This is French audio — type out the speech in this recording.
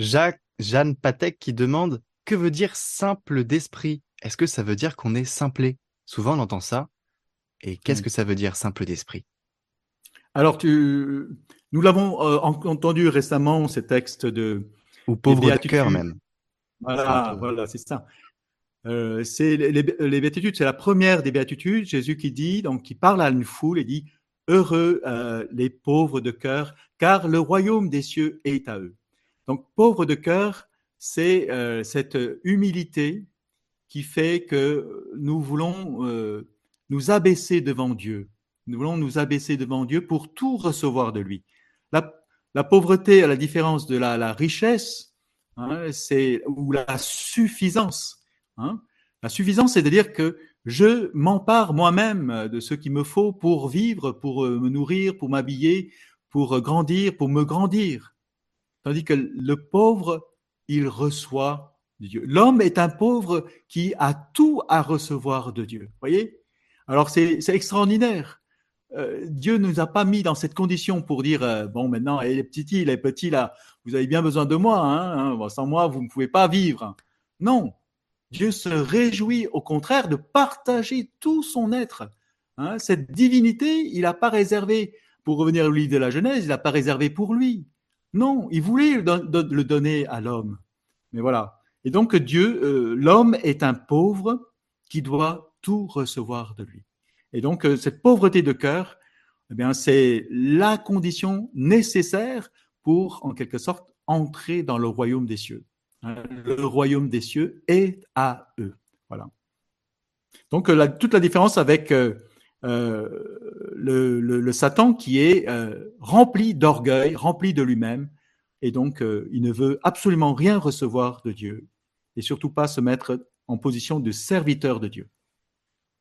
Jacques, Jeanne Patek qui demande que veut dire simple d'esprit? Est-ce que ça veut dire qu'on est simplé? Souvent on entend ça. Et qu'est-ce Oui. que ça veut dire simple d'esprit? Alors, tu, nous l'avons euh, en- entendu récemment, ces textes de Ou pauvre de cœur même. Voilà, c'est ça. Euh, c'est les, les- les béatitudes, c'est la première des béatitudes. Jésus qui dit, donc qui parle à une foule et dit heureux euh, les pauvres de cœur, car le royaume des cieux est à eux. Donc pauvre de cœur, c'est euh, cette humilité qui fait que nous voulons euh, nous abaisser devant Dieu. Nous voulons nous abaisser devant Dieu pour tout recevoir de lui. La, pauvreté, à la différence de la, richesse, hein, c'est ou la suffisance. hein. La suffisance, c'est de dire que je m'empare moi-même de ce qu'il me faut pour vivre, pour euh, me nourrir, pour m'habiller, pour grandir, pour me grandir. Tandis que le pauvre, il reçoit Dieu. L'homme est un pauvre qui a tout à recevoir de Dieu. Voyez? Alors c'est extraordinaire. Euh, Dieu ne nous a pas mis dans cette condition pour dire euh, bon maintenant et les petits les petits là vous avez bien besoin de moi hein, hein, sans moi vous ne pouvez pas vivre non Dieu se réjouit au contraire de partager tout son être hein. cette divinité il n'a pas réservé pour revenir au livre de la Genèse il n'a pas réservé pour lui non il voulait le, don- don- le donner à l'homme mais voilà et donc Dieu euh, l'homme est un pauvre qui doit tout recevoir de lui et donc, euh, cette pauvreté de cœur, eh bien, c'est la condition nécessaire pour, en quelque sorte, entrer dans le royaume des cieux. Hein, Le royaume des cieux est à eux. Voilà. Donc, euh, toute la différence avec le, Satan qui est euh, rempli d'orgueil, rempli de lui-même, et donc euh, il ne veut absolument rien recevoir de Dieu, et surtout pas se mettre en position de serviteur de Dieu.